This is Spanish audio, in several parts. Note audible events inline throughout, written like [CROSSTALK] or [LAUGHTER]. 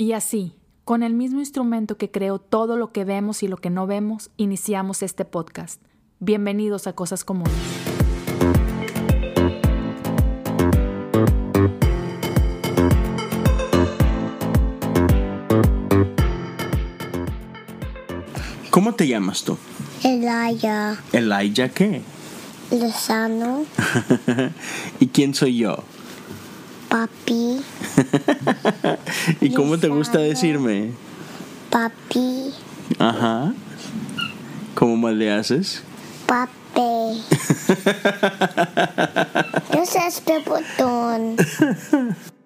Y así, con el mismo instrumento que creó todo lo que vemos y lo que no vemos, iniciamos este podcast. Bienvenidos a Cosas Comunes. ¿Cómo te llamas tú? Elaya Elijah qué? Lozano, [LAUGHS] ¿Y quién soy yo? Papi, [LAUGHS] ¿Y cómo te gusta decirme? papi, Ajá. ¿Cómo más le haces? papi. [LAUGHS] Seas bebotón. Hola [LAUGHS]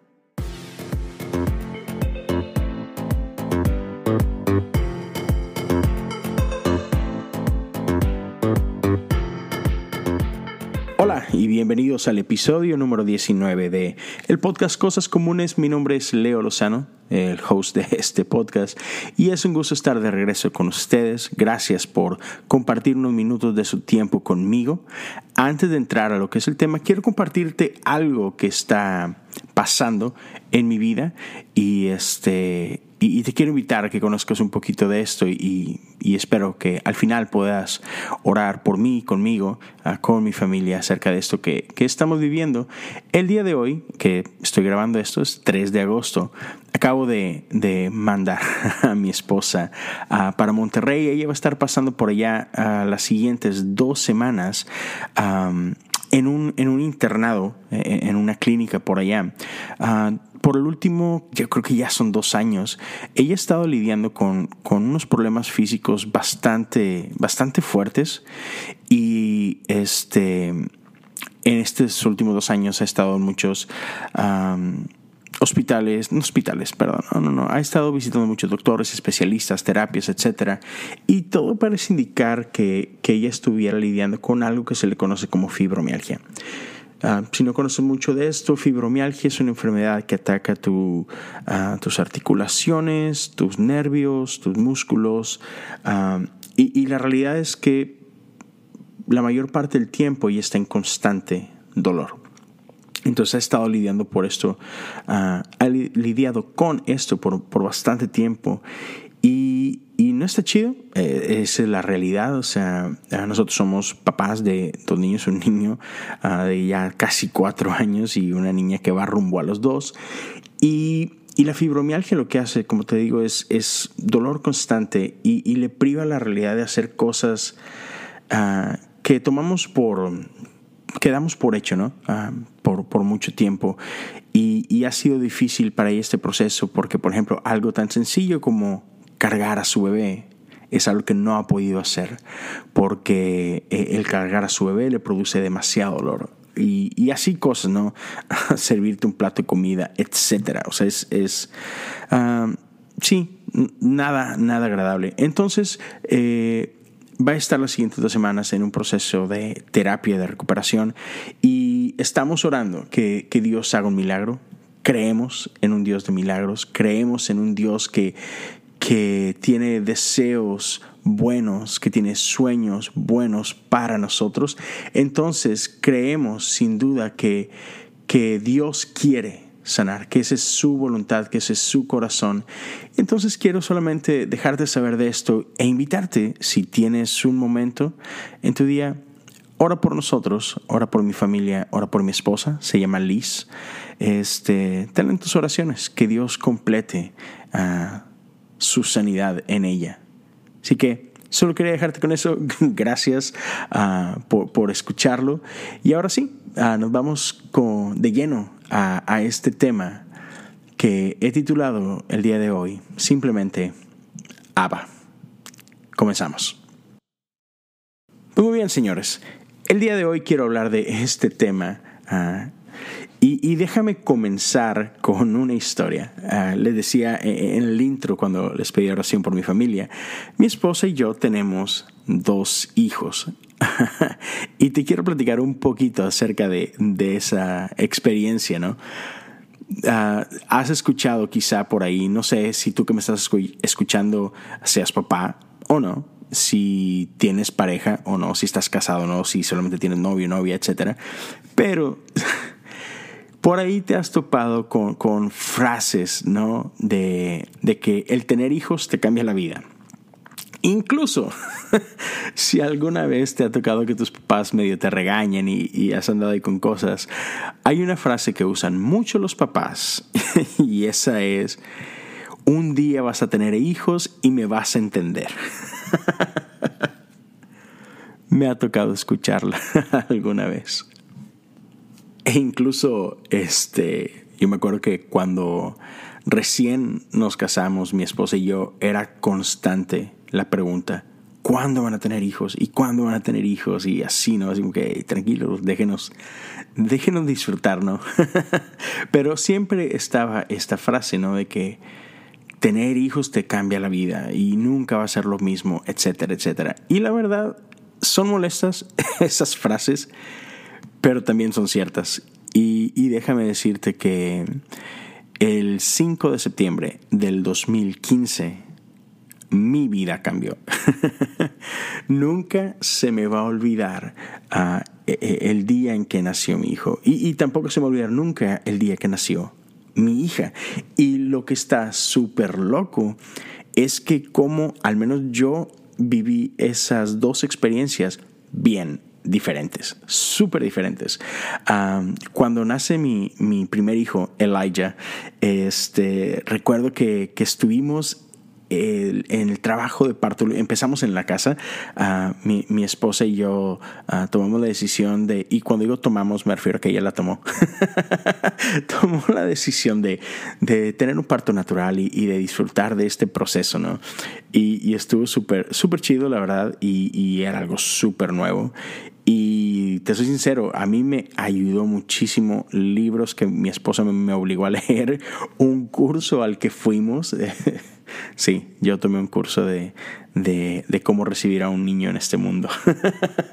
y bienvenidos al episodio número 19 de el podcast Cosas Comunes. Mi nombre es Leo Lozano, el host de este podcast, y es un gusto estar de regreso con ustedes. Gracias por compartir unos minutos de su tiempo conmigo. Antes de entrar a lo que es el tema, quiero compartirte algo que está pasando en mi vida y este y, te quiero invitar a que conozcas un poquito de esto y, espero que al final puedas orar por mí, conmigo, ah, con mi familia acerca de esto que, que estamos viviendo. El día de hoy, que estoy grabando esto, es 3 de agosto, acabo de, de mandar [LAUGHS] a mi esposa ah, para Monterrey. Ella va a estar pasando por allá ah, las siguientes dos semanas. en un, en un internado, eh, en una clínica por allá. Por el último, yo creo que ya son dos años, ella ha estado lidiando con, con unos problemas físicos bastante, bastante fuertes y este, en estos últimos dos años ha estado en muchos hospitales, no hospitales, perdón, no, no, no, ha estado visitando muchos doctores, especialistas, terapias, etcétera, y todo parece indicar que, que ella estuviera lidiando con algo que se le conoce como fibromialgia. Ah, si no conoces mucho de esto, fibromialgia es una enfermedad que ataca tu, ah, tus articulaciones, tus nervios, tus músculos, ah, y, y la realidad es que la mayor parte del tiempo ella está en constante dolor. Entonces ha estado lidiando por esto, ha li- lidiado con esto por, por bastante tiempo y, y no está chido, eh, es la realidad, o sea, ah, nosotros somos papás de dos niños, un niño ah, de ya casi cuatro años y una niña que va rumbo a los dos y, y la fibromialgia lo que hace, como te digo, es, es dolor constante y, le priva la realidad de hacer cosas ah, que tomamos por, que damos por hecho, ¿no? Por, por mucho tiempo. Y, y ha sido difícil para ella este proceso porque, por ejemplo, algo tan sencillo como cargar a su bebé es algo que no ha podido hacer porque eh, el cargar a su bebé le produce demasiado dolor. Y, así cosas, ¿no? [LAUGHS] Servirte un plato de comida, etcétera. O sea, es, es ah, sí, nada, nada agradable. Entonces, eh, va a estar las siguientes dos semanas en un proceso de terapia de recuperación y estamos orando que, que Dios haga un milagro. Creemos en un Dios de milagros, creemos en un Dios que, que tiene deseos buenos, que tiene sueños buenos para nosotros. Entonces creemos sin duda que, que Dios quiere sanar, que esa es su voluntad, que ese es su corazón. Entonces quiero solamente dejarte saber de esto e invitarte, si tienes un momento en tu día, ora por nosotros, ora por mi familia, ora por mi esposa, se llama Liz. Este, ten en tus oraciones que Dios complete ah, su sanidad en ella. Así que solo quería dejarte con eso. [LAUGHS] Gracias ah, por, por escucharlo. Y ahora sí, ah, nos vamos con- de lleno a, a este tema que he titulado el día de hoy simplemente Abba. Comenzamos. Muy bien, señores. El día de hoy quiero hablar de este tema. ah, y, déjame comenzar con una historia. Ah, les decía eh, en el intro cuando les pedí oración por mi familia, mi esposa y yo tenemos dos hijos. [LAUGHS] y te quiero platicar un poquito acerca de, de esa experiencia, ¿no? Ah, has escuchado quizá por ahí, no sé si tú que me estás escu- escuchando seas papá o no, si tienes pareja o no, si estás casado o no, si solamente tienes novio, novia, etcétera. Pero [LAUGHS] por ahí te has topado con, con frases, ¿no? De, de que el tener hijos te cambia la vida. Incluso [LAUGHS] si alguna vez te ha tocado que tus papás medio te regañen y, y, has andado ahí con cosas, hay una frase que usan mucho los papás [LAUGHS] y esa es, un día vas a tener hijos y me vas a entender. [LAUGHS] me ha tocado escucharla alguna vez. [LAUGHS] E incluso, este, yo me acuerdo que cuando recién nos casamos, mi esposa y yo, era constante la pregunta, ¿cuándo van a tener hijos? ¿Y cuándo van a tener hijos? Y así, ¿no? Así como que, tranquilos, déjenos, déjenos disfrutar, ¿no? [LAUGHS] Pero siempre estaba esta frase, ¿no? De que tener hijos te cambia la vida y nunca va a ser lo mismo, etcétera, etcétera. Y la verdad, son molestas [LAUGHS] esas frases, pero también son ciertas. Y, y, déjame decirte que el 5 de septiembre del 2015 mi vida cambió. [LAUGHS] Nunca se me va a olvidar uh, el día en que nació mi hijo. Y, y tampoco se me va a olvidar nunca el día que nació mi hija. Y lo que está súper loco es que como al menos yo viví esas dos experiencias bien diferentes, súper diferentes. Um, cuando nace mi, mi, primer hijo, Elijah, este, recuerdo que, que estuvimos el, en el trabajo de parto, empezamos en la casa, uh, mi, mi, esposa y yo uh, tomamos la decisión de, y cuando digo tomamos me refiero a que ella la tomó, [LAUGHS] tomó la decisión de, de, tener un parto natural y, y, de disfrutar de este proceso, ¿no? Y, y estuvo súper, súper chido, la verdad, y, y era algo súper nuevo. Y te soy sincero, a mí me ayudó muchísimo libros que mi esposa me, obligó a leer, [LAUGHS] un curso al que fuimos. [LAUGHS] Sí, yo tomé un curso de, de, de, cómo recibir a un niño en este mundo.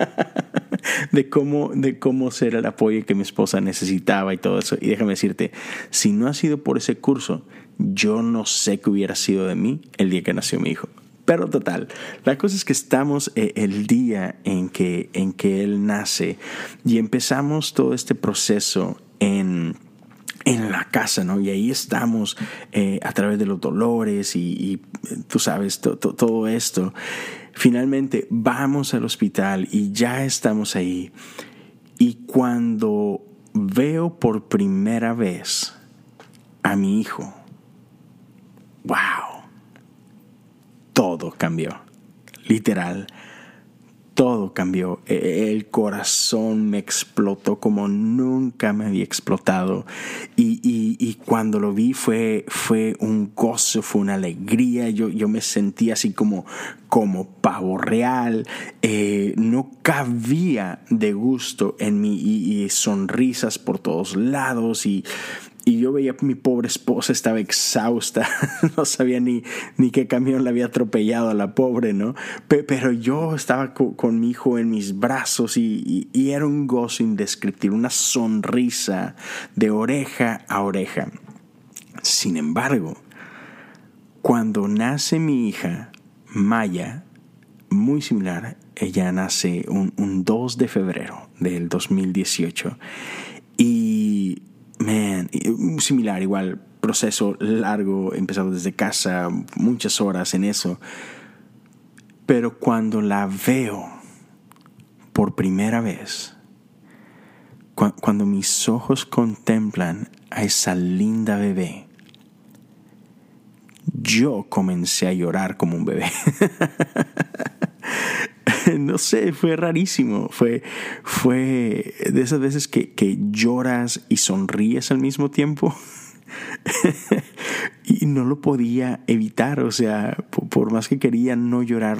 [LAUGHS] de, cómo, de cómo ser el apoyo que mi esposa necesitaba y todo eso. Y déjame decirte, si no ha sido por ese curso, yo no sé qué hubiera sido de mí el día que nació mi hijo. Pero total, la cosa es que estamos eh, el día en que, en que él nace y empezamos todo este proceso en en la casa, ¿no? Y ahí estamos eh, a través de los dolores y, y tú sabes, to, to, todo esto. Finalmente vamos al hospital y ya estamos ahí. Y cuando veo por primera vez a mi hijo, wow, todo cambió, literal todo cambió. E, el corazón me explotó como nunca me había explotado. Y, y, y, cuando lo vi fue, fue un gozo, fue una alegría. Yo, yo me sentía así como, como pavo real. Eh, no cabía de gusto en mí y, y sonrisas por todos lados. Y, y yo veía mi pobre esposa estaba exhausta, [LAUGHS] no sabía ni, ni qué camión la había atropellado a la pobre, ¿no? Pero yo estaba con, mi hijo en mis brazos y, era un gozo indescriptible, una sonrisa de oreja a oreja. Sin embargo, cuando nace mi hija, Maya, muy similar, ella nace un, un 2 de febrero del 2018 y man, similar, igual, proceso largo, empezado desde casa, muchas horas en eso. Pero cuando la veo por primera vez, cuando mis ojos contemplan a esa linda bebé, yo comencé a llorar como un bebé. [LAUGHS] no sé, fue rarísimo. Fue, fue de esas veces que, que lloras y sonríes al mismo tiempo. [LAUGHS] y no lo podía evitar, o sea, por, más que quería no llorar,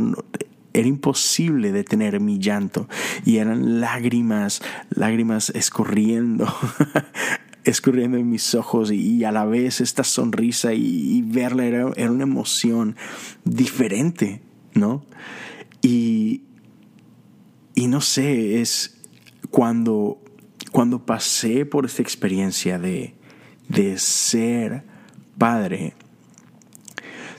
era imposible detener mi llanto y eran lágrimas, lágrimas escurriendo, [LAUGHS] escurriendo en mis ojos y, a la vez esta sonrisa y, verla era, era, una emoción diferente, ¿no? Y, y no sé, es cuando, cuando pasé por esta experiencia de, de ser padre,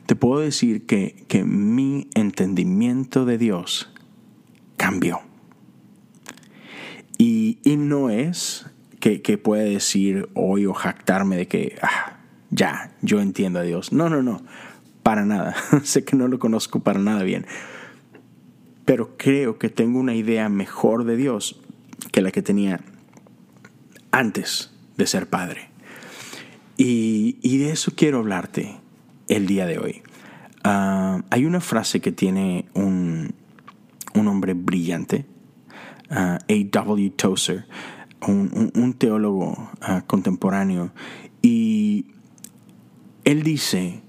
te puedo decir que, que mi entendimiento de Dios cambió. Y, y, no es que, que pueda decir hoy o jactarme de que, ah, ya, yo entiendo a Dios. No, no, no, para nada. [LAUGHS] sé que no lo conozco para nada bien. Pero creo que tengo una idea mejor de Dios que la que tenía antes de ser padre. Y, de eso quiero hablarte el día de hoy. Ah, hay una frase que tiene un, un hombre brillante, uh, A.W. Tozer, un, un, teólogo uh, contemporáneo, y él dice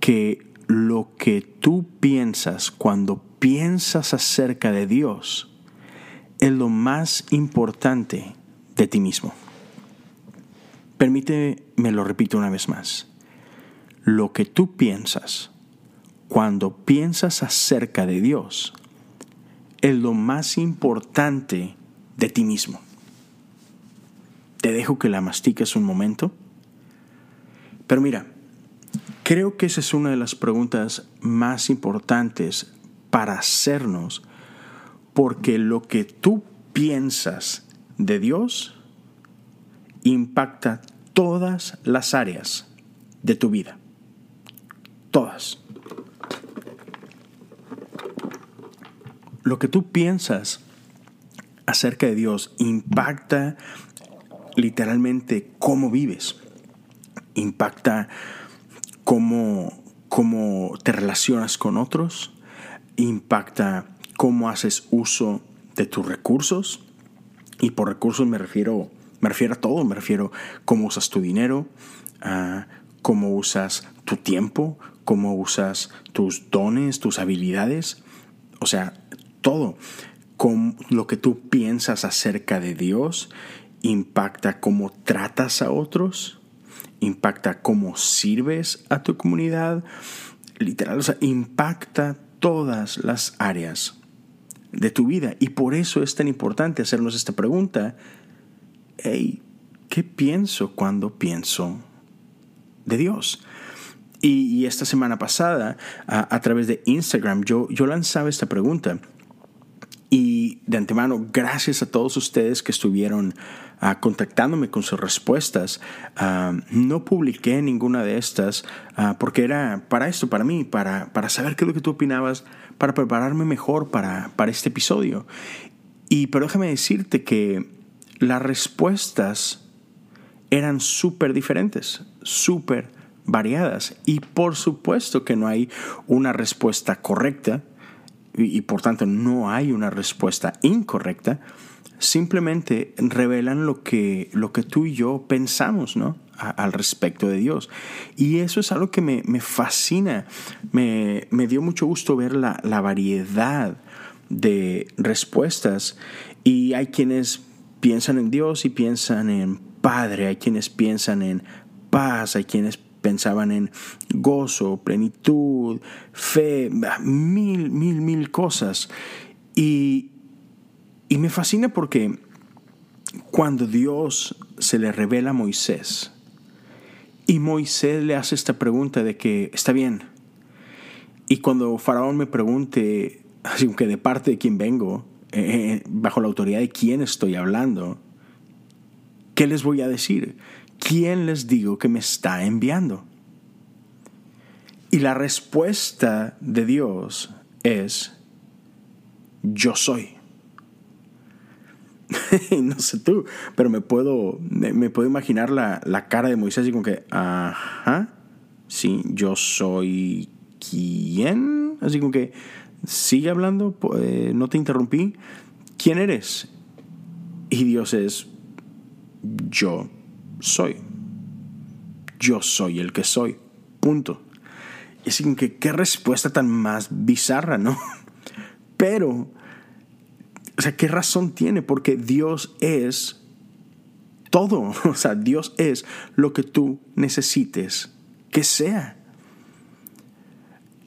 que lo que tú piensas cuando piensas acerca de Dios es lo más importante de ti mismo. Permíteme, me lo repito una vez más. Lo que tú piensas cuando piensas acerca de Dios es lo más importante de ti mismo. Te dejo que la mastiques un momento. Pero mira, creo que esa es una de las preguntas más importantes para hacernos, porque lo que tú piensas de Dios impacta todas las áreas de tu vida. Todas. Lo que tú piensas acerca de Dios impacta literalmente cómo vives, impacta cómo, cómo te relacionas con otros, impacta cómo haces uso de tus recursos, y por recursos me refiero me refiero a todo, me refiero a cómo usas tu dinero, cómo usas tu tiempo, cómo usas tus dones, tus habilidades, o sea, todo. Con lo que tú piensas acerca de Dios impacta cómo tratas a otros, impacta cómo sirves a tu comunidad, literal, o sea, impacta todas las áreas de tu vida. Y por eso es tan importante hacernos esta pregunta hey, ¿qué pienso cuando pienso de Dios? Y, esta semana pasada, a, través de Instagram, yo, yo lanzaba esta pregunta. Y de antemano, gracias a todos ustedes que estuvieron ah, contactándome con sus respuestas. Ah, no publiqué ninguna de estas ah, porque era para esto, para mí, para, para saber qué es lo que tú opinabas, para prepararme mejor para, para este episodio. Y pero déjame decirte que las respuestas eran súper diferentes, súper variadas. Y por supuesto que no hay una respuesta correcta y, por tanto no hay una respuesta incorrecta. Simplemente revelan lo que, lo que tú y yo pensamos, ¿no? al respecto de Dios. Y eso es algo que me, fascina. Me, dio mucho gusto ver la, la variedad de respuestas. Y hay quienes piensan en Dios y piensan en Padre, hay quienes piensan en paz, hay quienes pensaban en gozo, plenitud, fe, mil, mil, mil cosas. Y, y me fascina porque cuando Dios se le revela a Moisés, y Moisés le hace esta pregunta de que está bien. Y cuando Faraón me pregunte, así que de parte de quién vengo, eh, bajo la autoridad de quién estoy hablando, ¿qué les voy a decir? ¿Quién les digo que me está enviando? Y la respuesta de Dios es, yo soy. [LAUGHS] no sé tú, pero me puedo, me, puedo imaginar la, la, cara de Moisés y como que, ajá, sí, yo soy quién. Así como que, sigue hablando, eh, no te interrumpí. ¿Quién eres? Y Dios es, yo soy. Yo soy el que soy. Punto. Y así que qué respuesta tan más bizarra, ¿no? [LAUGHS] Pero, o sea, ¿qué razón tiene? Porque Dios es todo. [LAUGHS] O sea, Dios es lo que tú necesites que sea.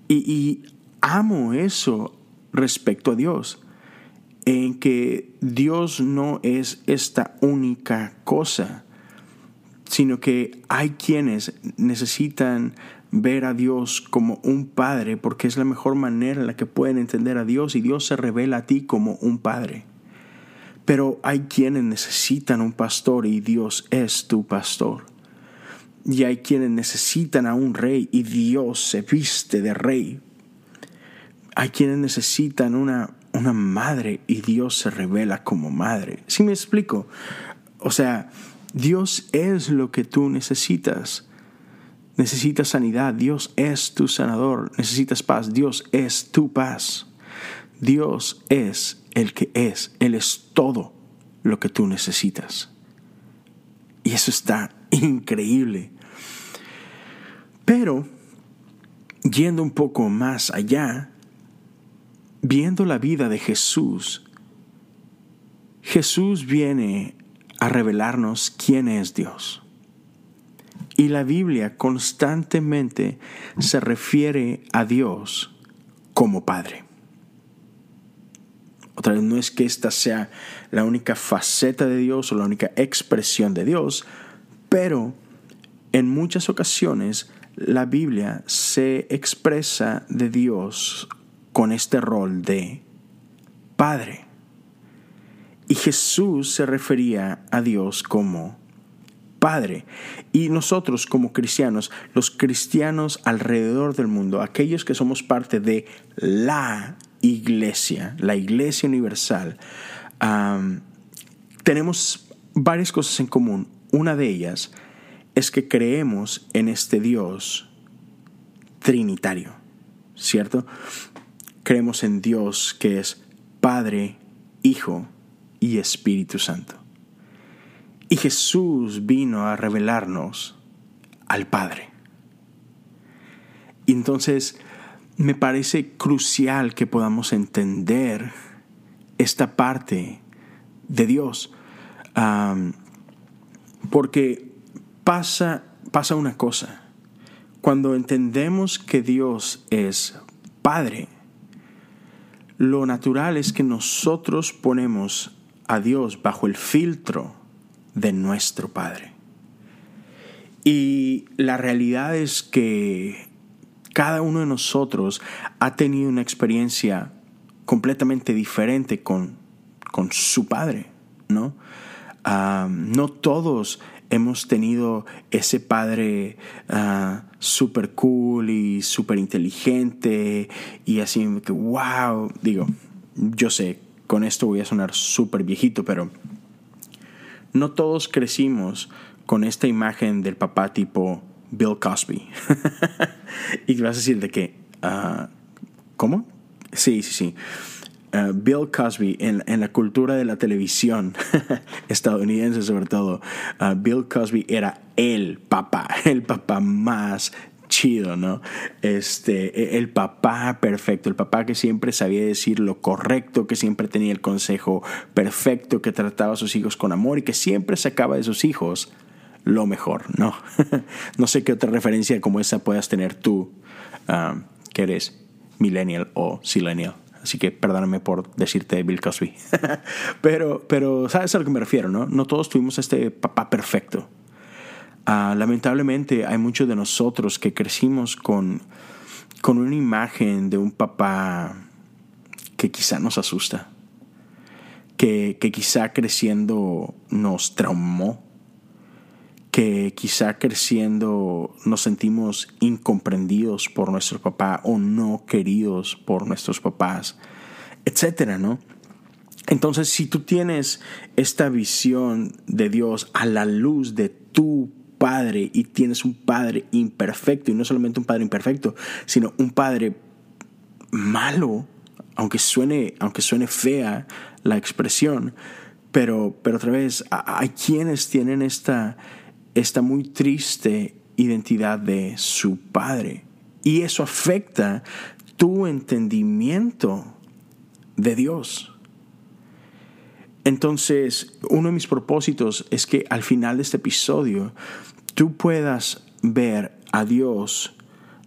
Y, y amo eso respecto a Dios, en que Dios no es esta única cosa, sino que hay quienes necesitan ver a Dios como un padre porque es la mejor manera en la que pueden entender a Dios y Dios se revela a ti como un padre. Pero hay quienes necesitan un pastor y Dios es tu pastor. Y hay quienes necesitan a un rey y Dios se viste de rey. Hay quienes necesitan una, una madre y Dios se revela como madre. ¿Sí me explico? O sea, Dios es lo que tú necesitas. Necesitas sanidad, Dios es tu sanador. Necesitas paz, Dios es tu paz. Dios es el que es, Él es todo lo que tú necesitas. Y eso está increíble. Pero, yendo un poco más allá, viendo la vida de Jesús, Jesús viene a revelarnos quién es Dios. Y la Biblia constantemente se refiere a Dios como Padre. Otra vez, no es que esta sea la única faceta de Dios o la única expresión de Dios, pero en muchas ocasiones la Biblia se expresa de Dios con este rol de Padre. Y Jesús se refería a Dios como Padre. Y nosotros como cristianos, los cristianos alrededor del mundo, aquellos que somos parte de la iglesia, la iglesia universal, tenemos varias cosas en común. Una de ellas es que creemos en este Dios trinitario, ¿cierto? Creemos en Dios que es Padre, Hijo y Espíritu Santo. Y Jesús vino a revelarnos al Padre. Y entonces me parece crucial que podamos entender esta parte de Dios. porque pasa, pasa una cosa. Cuando entendemos que Dios es Padre, lo natural es que nosotros ponemos a Dios bajo el filtro de nuestro Padre. Y la realidad es que cada uno de nosotros ha tenido una experiencia completamente diferente con, con su Padre, ¿no? Ah, no todos hemos tenido ese padre uh, súper cool y súper inteligente y así que, wow, digo, yo sé, con esto voy a sonar súper viejito, pero no todos crecimos con esta imagen del papá tipo Bill Cosby. [LAUGHS] y vas a decir de que, uh, ¿cómo? Sí, sí, sí. Uh, Bill Cosby en, la cultura de la televisión [LAUGHS] estadounidense sobre todo, uh, Bill Cosby era el papá, el papá más chido, ¿no? Este, e, el papá perfecto, el papá que siempre sabía decir lo correcto, que siempre tenía el consejo perfecto, que trataba a sus hijos con amor y que siempre sacaba de sus hijos lo mejor, ¿no? [LAUGHS] no sé qué otra referencia como esa puedas tener tú, uh, que eres millennial o silenial. Así que perdóname por decirte Bill Cosby. [LAUGHS] pero, pero, ¿sabes a lo que me refiero? No, no todos tuvimos este papá perfecto. Ah, lamentablemente hay muchos de nosotros que crecimos con, con una imagen de un papá que quizá nos asusta, que, que quizá creciendo nos traumó que quizá creciendo nos sentimos incomprendidos por nuestro papá o no queridos por nuestros papás, etcétera, ¿no? Entonces, si tú tienes esta visión de Dios a la luz de tu padre y tienes un padre imperfecto, y no solamente un padre imperfecto, sino un padre malo, aunque suene, aunque suene fea la expresión, pero, pero otra vez, hay quienes tienen esta, esta muy triste identidad de su padre. Y eso afecta tu entendimiento de Dios. Entonces, uno de mis propósitos es que al final de este episodio tú puedas ver a Dios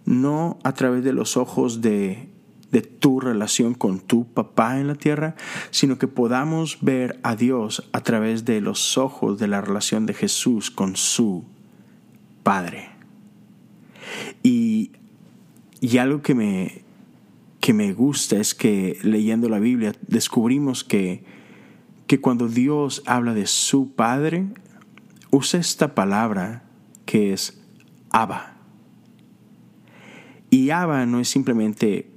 no a través de los ojos de de tu relación con tu papá en la tierra, sino que podamos ver a Dios a través de los ojos de la relación de Jesús con su Padre. Y, y algo que me, que me gusta es que leyendo la Biblia descubrimos que, que cuando Dios habla de su Padre, usa esta palabra que es Abba. Y Abba no es simplemente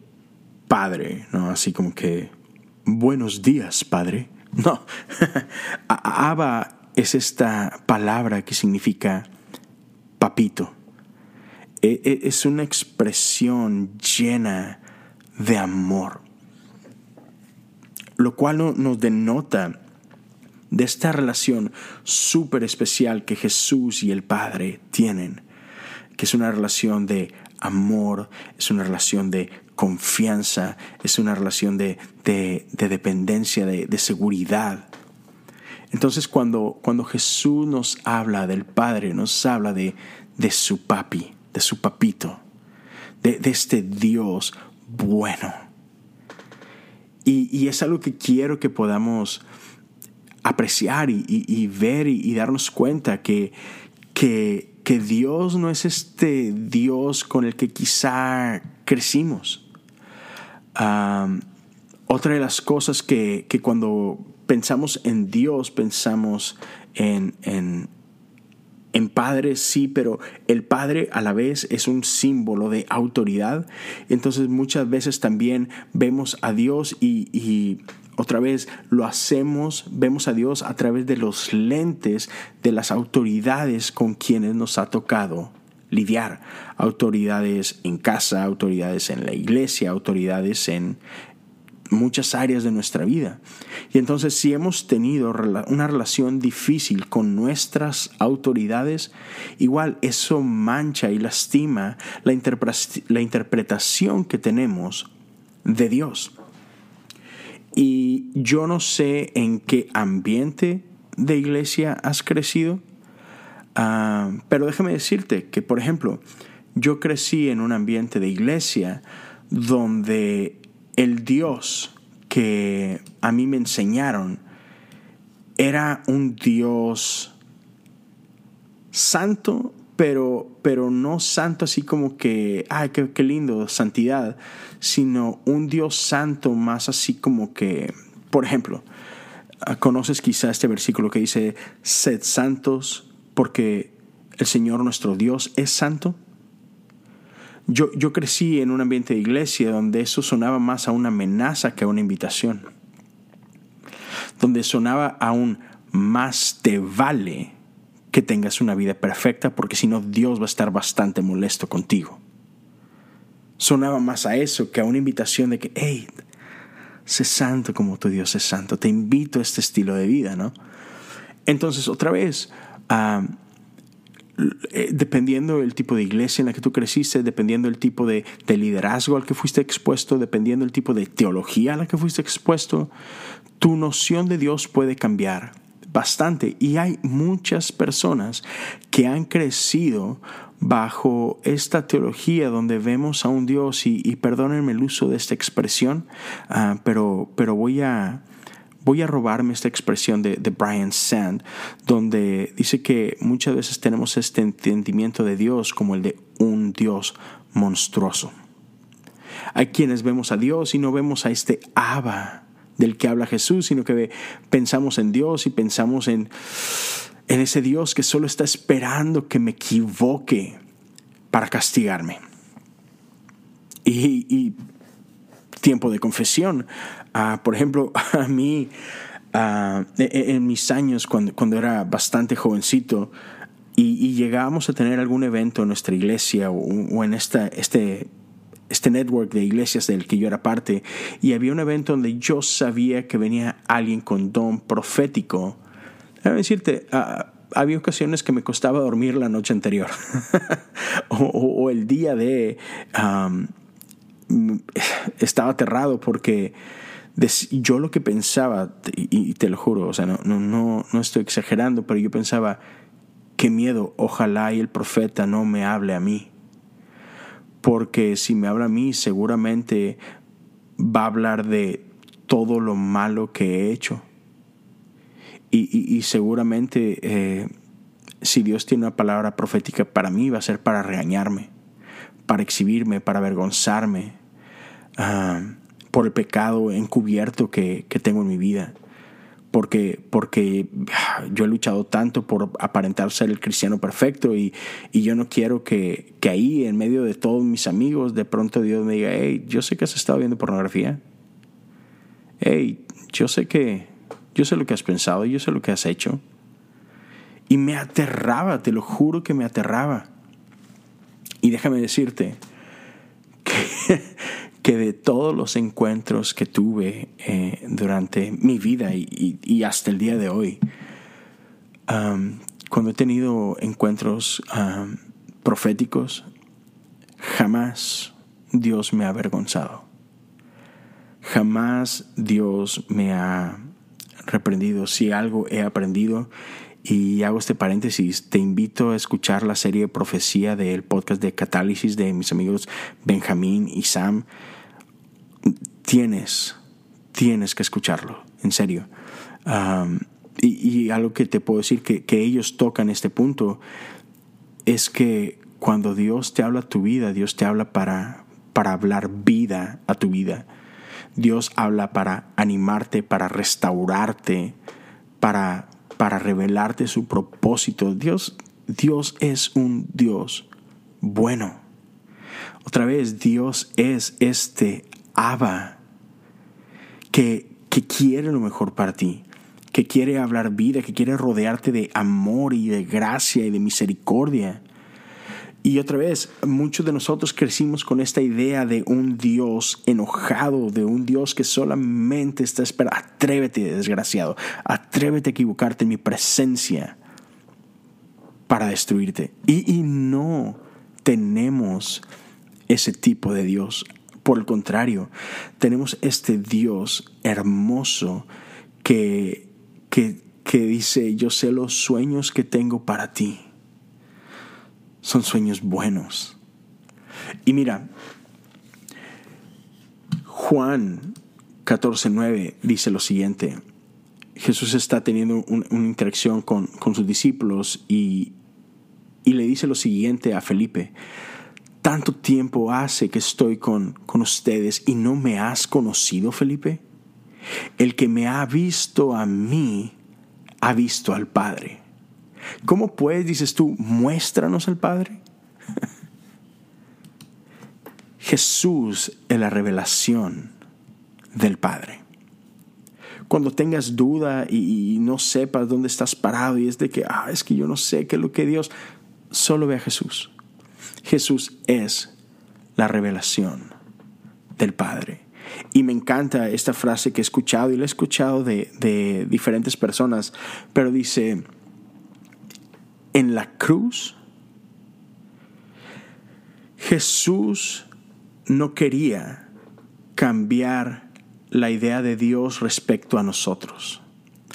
Padre, ¿no? Así como que, buenos días, Padre. [LAUGHS] No, [LAUGHS] Abba es esta palabra que significa papito. E, e, es una expresión llena de amor, lo cual nos denota de esta relación súper especial que Jesús y el Padre tienen, que es una relación de amor, es una relación de confianza, es una relación de, dependencia, de, seguridad. Entonces cuando, cuando Jesús nos habla del Padre, nos habla de, de su papi, de su papito, de, este Dios bueno. Y, es algo que quiero que podamos apreciar y, ver y, darnos cuenta que, que que Dios no es este Dios con el que quizá crecimos. otra de las cosas que, cuando pensamos en Dios, pensamos en, en, en, Padre, sí, pero el Padre a la vez es un símbolo de autoridad. Entonces muchas veces también vemos a Dios y otra vez lo hacemos, vemos a Dios a través de los lentes de las autoridades con quienes nos ha tocado lidiar. Autoridades en casa, autoridades en la iglesia, autoridades en muchas áreas de nuestra vida. Y entonces si hemos tenido una relación difícil con nuestras autoridades, igual eso mancha y lastima la, interpretación que tenemos de Dios. Y yo no sé en qué ambiente de iglesia has crecido, ah, pero déjame decirte que, por ejemplo, yo crecí en un ambiente de iglesia donde el Dios que a mí me enseñaron era un Dios santo, pero, pero no santo así como que, ay, qué, qué lindo, santidad, sino un Dios santo más así como que, por ejemplo, ah, conoces quizá este versículo que dice, sed santos porque el Señor nuestro Dios es santo. Yo, yo crecí en un ambiente de iglesia donde eso sonaba más a una amenaza que a una invitación, donde sonaba aún más te vale que tengas una vida perfecta porque si no Dios va a estar bastante molesto contigo sonaba más a eso que a una invitación de que, hey, sé santo como tu Dios es santo, te invito a este estilo de vida, ¿no? Entonces, otra vez, uh, dependiendo del tipo de iglesia en la que tú creciste, dependiendo del tipo de, de, liderazgo al que fuiste expuesto, dependiendo del tipo de teología a la que fuiste expuesto, tu noción de Dios puede cambiar bastante. Y hay muchas personas que han crecido bajo esta teología donde vemos a un Dios, y, perdónenme el uso de esta expresión, ah, pero, pero voy a voy a robarme esta expresión de, de, Brian Sand, donde dice que muchas veces tenemos este entendimiento de Dios como el de un Dios monstruoso. Hay quienes vemos a Dios y no vemos a este Abba del que habla Jesús, sino que pensamos en Dios y pensamos en en ese Dios que solo está esperando que me equivoque para castigarme. Y, tiempo de confesión. Ah, por ejemplo, [LAUGHS] a mí, ah, e, e, en, mis años, cuando, cuando era bastante jovencito, y, llegábamos a tener algún evento en nuestra iglesia o, en esta, este, este network de iglesias del que yo era parte, y había un evento donde yo sabía que venía alguien con don profético, Déjame decirte, ah, había ocasiones que me costaba dormir la noche anterior [LAUGHS] o, el día de... estaba aterrado porque yo lo que pensaba, y, te lo juro, o sea, no, no, no, no estoy exagerando, pero yo pensaba, qué miedo, ojalá y el profeta no me hable a mí. Porque si me habla a mí, seguramente va a hablar de todo lo malo que he hecho y, seguramente eh, si Dios tiene una palabra profética para mí va a ser para regañarme, para exhibirme, para avergonzarme ah, por el pecado encubierto que, tengo en mi vida. Porque, porque ah, yo he luchado tanto por aparentar ser el cristiano perfecto y, y yo no quiero que, que, ahí, en medio de todos mis amigos, de pronto Dios me diga, hey, yo sé que has estado viendo pornografía. Hey, yo sé que, yo sé lo que has pensado, yo sé lo que has hecho. Y me aterraba, te lo juro que me aterraba. Y déjame decirte [LAUGHS] que, que de todos los encuentros que tuve eh, durante mi vida y, hasta el día de hoy, cuando he tenido encuentros proféticos, jamás Dios me ha avergonzado. Jamás Dios me ha reprendido. Si algo he aprendido y hago este paréntesis, te invito a escuchar la serie de profecía del podcast de Catálisis de mis amigos Benjamín y Sam. Tienes, tienes que escucharlo, en serio. y, algo que te puedo decir que, que ellos tocan este punto es que cuando Dios te habla tu vida, Dios te habla para, para hablar vida a tu vida. Dios habla para animarte, para restaurarte, para para revelarte su propósito. Dios, Dios es un Dios bueno. Otra vez, Dios es este Abba que, que quiere lo mejor para ti, que quiere hablar vida, que quiere rodearte de amor y de gracia y de misericordia. Y otra vez, muchos de nosotros crecimos con esta idea de un Dios enojado, de un Dios que solamente está esperando. Atrévete, desgraciado, atrévete a equivocarte en mi presencia para destruirte. Y, y no tenemos ese tipo de Dios. Por el contrario, tenemos este Dios hermoso que, que, que dice, yo sé los sueños que tengo para ti son sueños buenos. Y mira, Juan 14.9 dice lo siguiente. Jesús está teniendo una interacción con, sus discípulos y, y, le dice lo siguiente a Felipe. Tanto tiempo hace que estoy con, con ustedes y no me has conocido, Felipe. El que me ha visto a mí, ha visto al Padre. ¿Cómo pues, dices tú, muéstranos al Padre? [LAUGHS] Jesús es la revelación del Padre. Cuando tengas duda y, no sepas dónde estás parado y es de que, ah, es que yo no sé qué es lo que Dios, solo ve a Jesús. Jesús es la revelación del Padre. Y me encanta esta frase que he escuchado y la he escuchado de, de diferentes personas, pero dice, en la cruz, Jesús no quería cambiar la idea de Dios respecto a nosotros.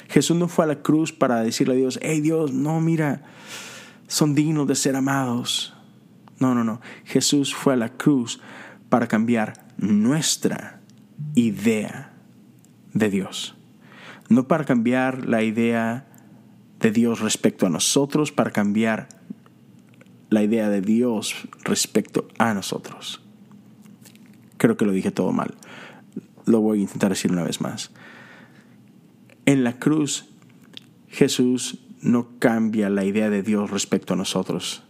Jesús no fue a la cruz para decirle a Dios, hey Dios, no, mira, son dignos de ser amados. No, no, no. Jesús fue a la cruz para cambiar nuestra idea de Dios. No para cambiar la idea de Dios respecto a nosotros para cambiar la idea de Dios respecto a nosotros. Creo que lo dije todo mal. Lo voy a intentar decir una vez más. En la cruz, Jesús no cambia la idea de Dios respecto a nosotros,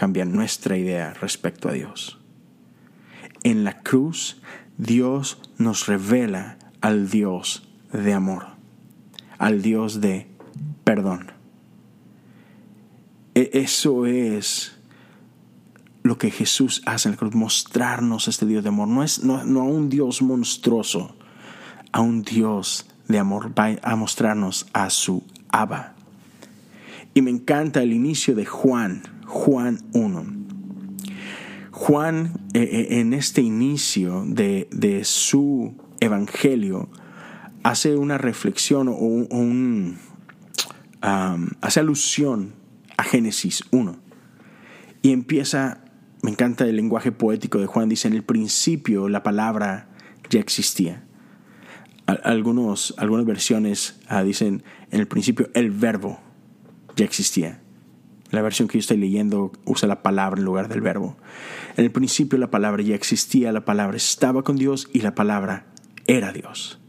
cambia nuestra idea respecto a Dios. En la cruz, Dios nos revela al Dios de amor, al Dios de perdón. E, eso es lo que Jesús hace en el cruz, mostrarnos este Dios de amor. No, es, no, a un Dios monstruoso, a un Dios de amor, va a mostrarnos a su Abba. Y me encanta el inicio de Juan, Juan 1. Juan, eh, eh, en este inicio de, de, su evangelio, hace una reflexión o un, hace alusión a Génesis 1 y empieza, me encanta el lenguaje poético de Juan, dice, en el principio la palabra ya existía. Algunos, algunas versiones ah, dicen, en el principio el verbo ya existía. La versión que yo estoy leyendo usa la palabra en lugar del verbo. En el principio la palabra ya existía, la palabra estaba con Dios y la palabra era Dios.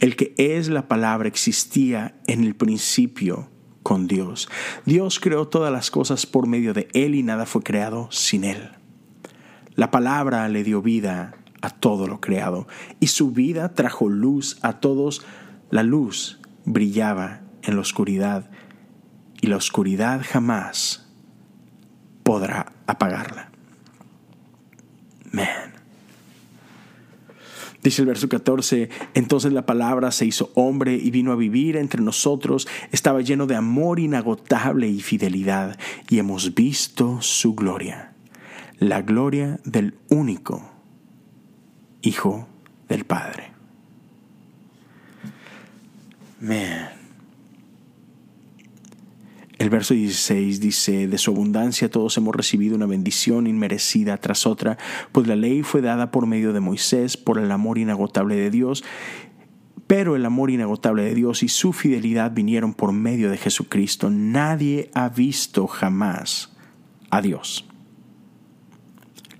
El que es la palabra existía en el principio con Dios. Dios creó todas las cosas por medio de Él y nada fue creado sin Él. La palabra le dio vida a todo lo creado y su vida trajo luz a todos. La luz brillaba en la oscuridad la oscuridad jamás podrá apagarla. Man. Dice el verso 14, entonces la palabra se hizo hombre y vino a vivir entre nosotros, estaba lleno de amor inagotable y fidelidad, y hemos visto su gloria, la gloria del único Hijo del Padre. Man. El verso 16 dice, de su abundancia todos hemos recibido una bendición inmerecida tras otra, pues la ley fue dada por medio de Moisés, por el amor inagotable de Dios, pero el amor inagotable de Dios y su fidelidad vinieron por medio de Jesucristo. Nadie ha visto jamás a Dios.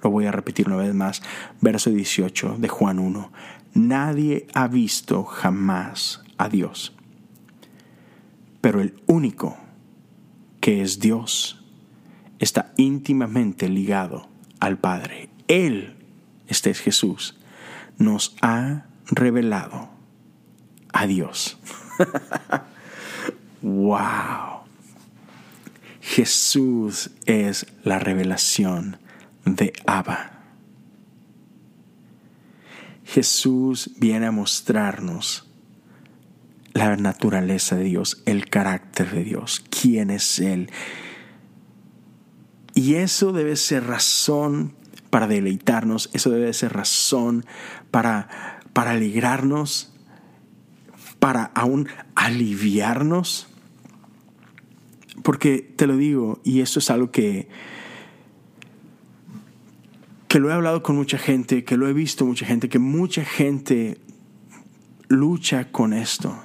Lo voy a repetir una vez más, verso 18 de Juan 1. Nadie ha visto jamás a Dios, pero el único que es Dios, está íntimamente ligado al Padre. Él, este es Jesús, nos ha revelado a Dios. [LAUGHS] wow. Jesús es la revelación de Abba. Jesús viene a mostrarnos la naturaleza de Dios, el carácter de Dios, quién es Él. Y eso debe ser razón para deleitarnos, eso debe ser razón para, para alegrarnos, para aún aliviarnos. Porque te lo digo, y eso es algo que, que lo he hablado con mucha gente, que lo he visto mucha gente, que mucha gente lucha con esto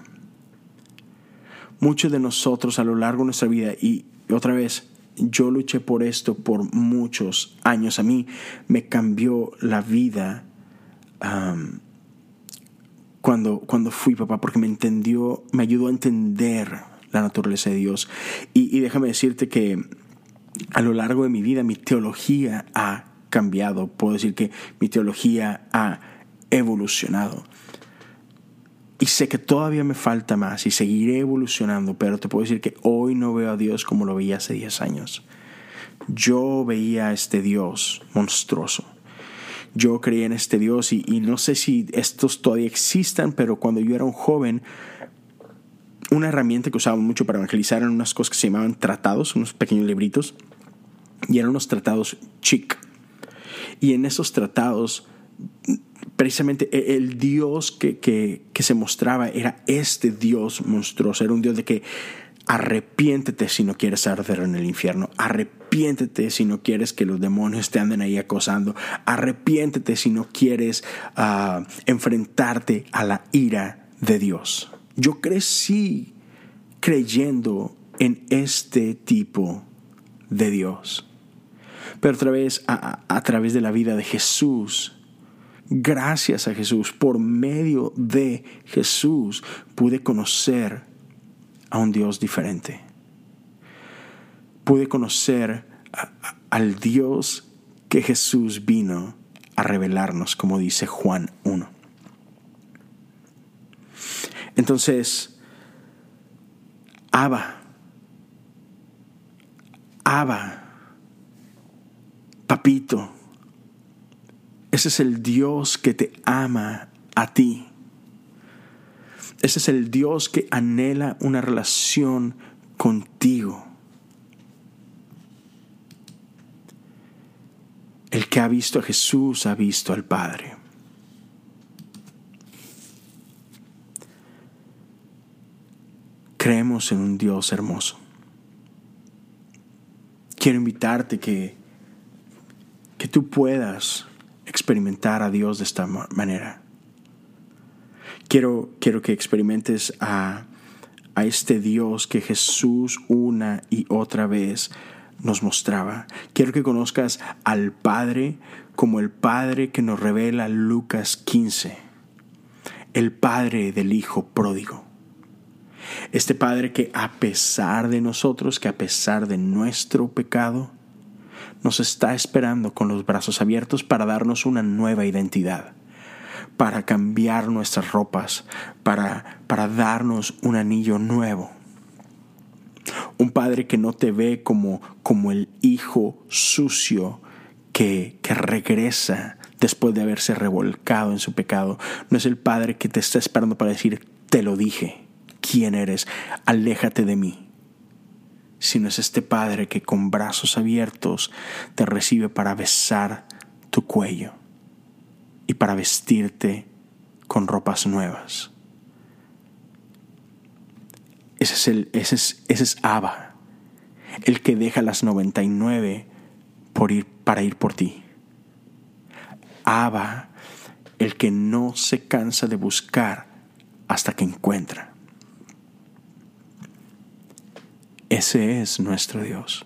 muchos de nosotros a lo largo de nuestra vida, y otra vez, yo luché por esto por muchos años. A mí me cambió la vida cuando, cuando fui papá, porque me entendió, me ayudó a entender la naturaleza de Dios. Y, y déjame decirte que a lo largo de mi vida mi teología ha cambiado. Puedo decir que mi teología ha evolucionado. Y sé que todavía me falta más y seguiré evolucionando, pero te puedo decir que hoy no veo a Dios como lo veía hace 10 años. Yo veía a este Dios monstruoso. Yo creía en este Dios y, no sé si estos todavía existan, pero cuando yo era un joven, una herramienta que usaba mucho para evangelizar eran unas cosas que se llamaban tratados, unos pequeños libritos, y eran unos tratados chic. Y en esos tratados precisamente e, el Dios que, se mostraba era este Dios monstruoso, era un Dios de que arrepiéntete si no quieres arder en el infierno, arrepiéntete si no quieres que los demonios te anden ahí acosando, arrepiéntete si no quieres ah, enfrentarte a la ira de Dios. Yo crecí creyendo en este tipo de Dios. Pero otra vez, a través de la vida de Jesús, Gracias a Jesús, por medio de Jesús, pude conocer a un Dios diferente. Pude conocer al Dios que Jesús vino a revelarnos, como dice Juan 1. Entonces, Abba, Abba, Papito, ese es el Dios que te ama a ti. Ese es el Dios que anhela una relación contigo. El que ha visto a Jesús ha visto al Padre. Creemos en un Dios hermoso. Quiero invitarte que, que tú puedas experimentar a Dios de esta manera. Quiero, quiero que experimentes a, a este Dios que Jesús una y otra vez nos mostraba. Quiero que conozcas al Padre como el Padre que nos revela Lucas 15. el Padre del Hijo pródigo. Este Padre que a pesar de nosotros, que a pesar de nuestro pecado, nos está esperando con los brazos abiertos para darnos una nueva identidad, para cambiar nuestras ropas, para, para darnos un anillo nuevo. Un padre que no te ve como, como el hijo sucio que, que regresa después de haberse revolcado en su pecado. No es el padre que te está esperando para decir, te lo dije, quién eres, aléjate de mí sino es este Padre que con brazos abiertos te recibe para besar tu cuello y para vestirte con ropas nuevas. Ese es, el, ese es, ese es Abba, el que deja las 99 por ir, para ir por ti. Abba, el que no se cansa de buscar hasta que encuentra. Ese es nuestro Dios.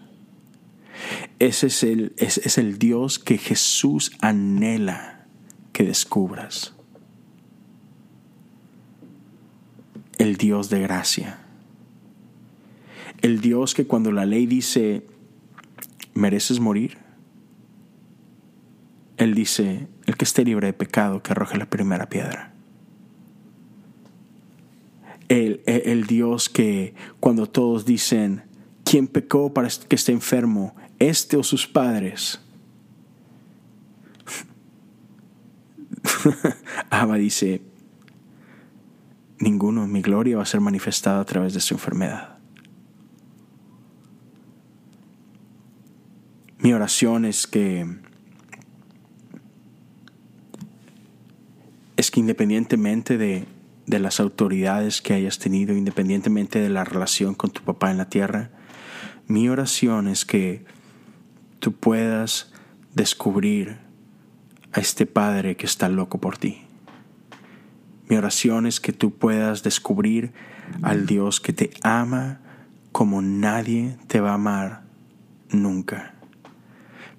Ese es el, es el Dios que Jesús anhela que descubras. El Dios de gracia. El Dios que cuando la ley dice, mereces morir, Él dice, el que esté libre de pecado, que arroje la primera piedra el, Dios que cuando todos dicen, ¿quién pecó para que esté enfermo? ¿Este o sus padres? [LAUGHS] Abba dice, ninguno, mi gloria va a ser manifestada a través de su enfermedad. Mi oración es que es que independientemente de de las autoridades que hayas tenido, independientemente de la relación con tu papá en la tierra. Mi oración es que tú puedas descubrir a este Padre que está loco por ti. Mi oración es que tú puedas descubrir al Dios que te ama como nadie te va a amar nunca.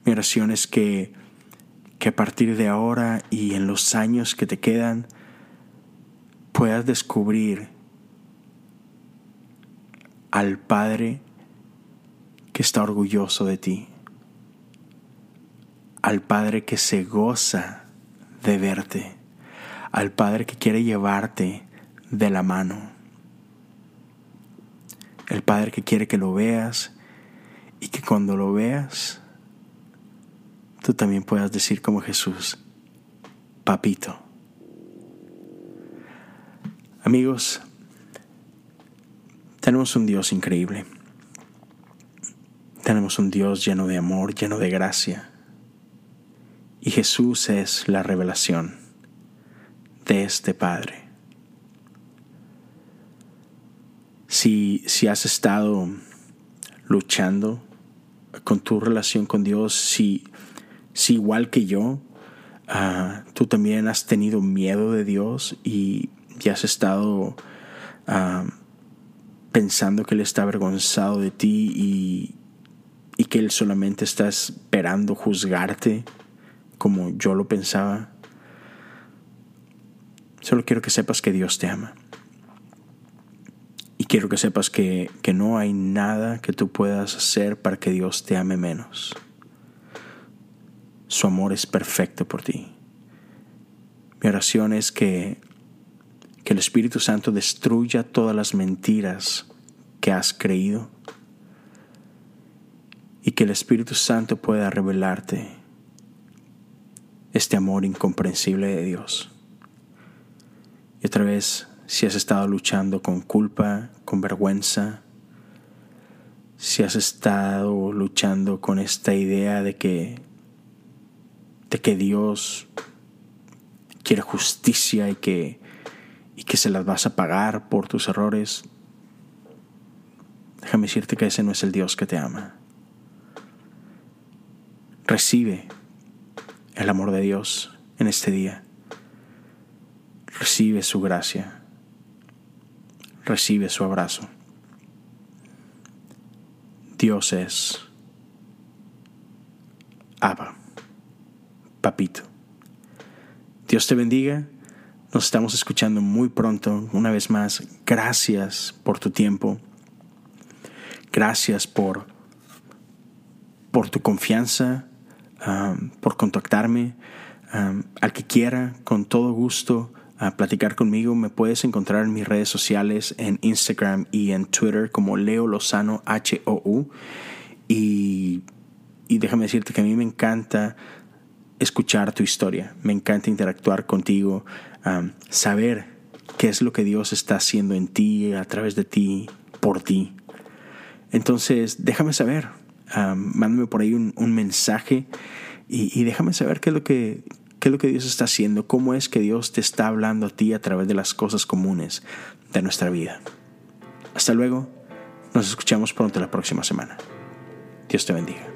Mi oración es que, que a partir de ahora y en los años que te quedan, puedas descubrir al Padre que está orgulloso de ti, al Padre que se goza de verte, al Padre que quiere llevarte de la mano, el Padre que quiere que lo veas y que cuando lo veas, tú también puedas decir como Jesús, papito. Amigos, tenemos un Dios increíble. Tenemos un Dios lleno de amor, lleno de gracia. Y Jesús es la revelación de este Padre. Si, si has estado luchando con tu relación con Dios, si, si igual que yo, ah, tú también has tenido miedo de Dios y ya has estado pensando que Él está avergonzado de ti y, y que Él solamente está esperando juzgarte como yo lo pensaba. Solo quiero que sepas que Dios te ama. Y quiero que sepas que, que no hay nada que tú puedas hacer para que Dios te ame menos. Su amor es perfecto por ti. Mi oración es que que el Espíritu Santo destruya todas las mentiras que has creído y que el Espíritu Santo pueda revelarte este amor incomprensible de Dios. Y otra vez, si has estado luchando con culpa, con vergüenza, si has estado luchando con esta idea de que de que Dios quiere justicia y que que se las vas a pagar por tus errores, déjame decirte que ese no es el Dios que te ama. Recibe el amor de Dios en este día. Recibe su gracia. Recibe su abrazo. Dios es Abba, papito. Dios te bendiga nos estamos escuchando muy pronto. Una vez más, gracias por tu tiempo. Gracias por, por tu confianza, um, por contactarme. Um, al que quiera, con todo gusto, a platicar conmigo, me puedes encontrar en mis redes sociales, en Instagram y en Twitter como Leo Lozano H-O-U. Y, y déjame decirte que a mí me encanta escuchar tu historia, me encanta interactuar contigo, saber qué es lo que Dios está haciendo en ti, a través de ti, por ti. Entonces, déjame saber, mándame por ahí un, un mensaje y, y, déjame saber qué es lo que qué es lo que Dios está haciendo, cómo es que Dios te está hablando a ti a través de las cosas comunes de nuestra vida. Hasta luego, nos escuchamos pronto la próxima semana. Dios te bendiga.